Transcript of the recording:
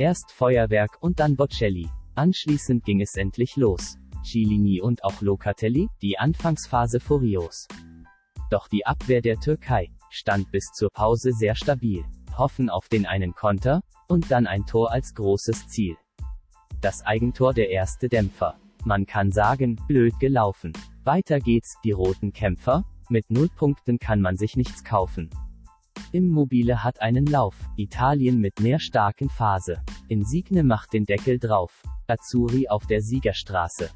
Erst Feuerwerk und dann Bocelli. Anschließend ging es endlich los. Cellini und auch Locatelli, die Anfangsphase furios. Doch die Abwehr der Türkei stand bis zur Pause sehr stabil, hoffen auf den einen Konter, und dann ein Tor als großes Ziel. Das Eigentor der erste Dämpfer. Man kann sagen, blöd gelaufen. Weiter geht's, die roten Kämpfer, mit null Punkten kann man sich nichts kaufen. Immobile hat einen Lauf, Italien mit mehr starken Phase. Insigne macht den Deckel drauf. Azzurri auf der Siegerstraße.